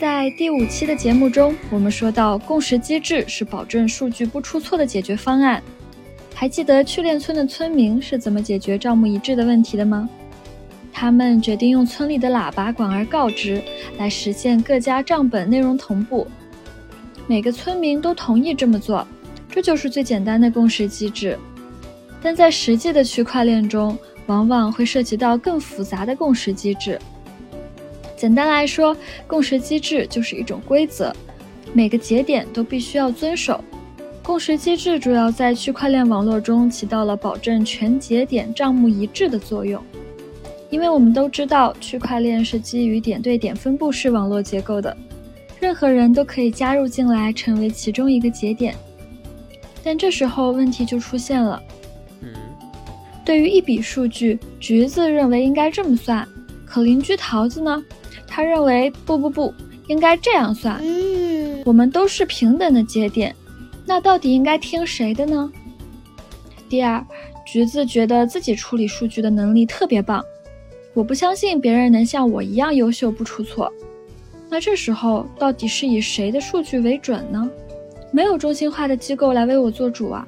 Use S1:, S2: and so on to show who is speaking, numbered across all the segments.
S1: 在第五期的节目中，我们说到共识机制是保证数据不出错的解决方案。还记得去链村的村民是怎么解决账目一致的问题的吗？他们决定用村里的喇叭广而告之，来实现各家账本内容同步。每个村民都同意这么做，这就是最简单的共识机制。但在实际的区块链中，往往会涉及到更复杂的共识机制。简单来说，共识机制就是一种规则，每个节点都必须要遵守。共识机制主要在区块链网络中起到了保证全节点账目一致的作用。因为我们都知道，区块链是基于点对点分布式网络结构的，任何人都可以加入进来，成为其中一个节点。但这时候问题就出现了。嗯，对于一笔数据，橘子认为应该这么算，可邻居桃子呢？他认为不不不，应该这样算。嗯，我们都是平等的节点，那到底应该听谁的呢？第二，橘子觉得自己处理数据的能力特别棒，我不相信别人能像我一样优秀不出错。那这时候到底是以谁的数据为准呢？没有中心化的机构来为我做主啊。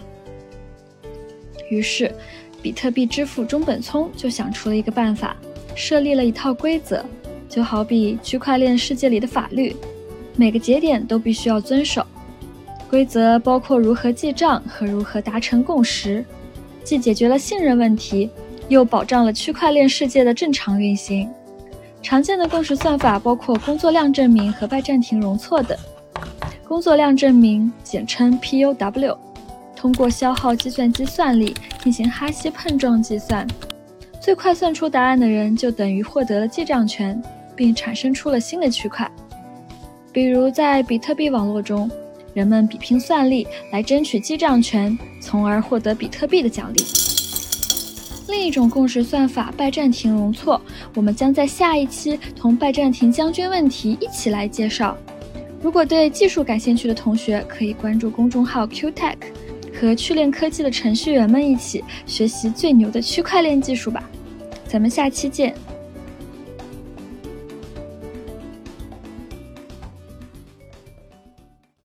S1: 于是，比特币之父中本聪就想出了一个办法，设立了一套规则。就好比区块链世界里的法律，每个节点都必须要遵守。规则包括如何记账和如何达成共识，既解决了信任问题，又保障了区块链世界的正常运行。常见的共识算法包括工作量证明和拜占庭容错等。工作量证明简称 POW，通过消耗计算机算力进行哈希碰撞计算，最快算出答案的人就等于获得了记账权。并产生出了新的区块，比如在比特币网络中，人们比拼算力来争取记账权，从而获得比特币的奖励。另一种共识算法拜占庭容错，我们将在下一期同拜占庭将军问题一起来介绍。如果对技术感兴趣的同学，可以关注公众号 QTech，和趣链科技的程序员们一起学习最牛的区块链技术吧。咱们下期见。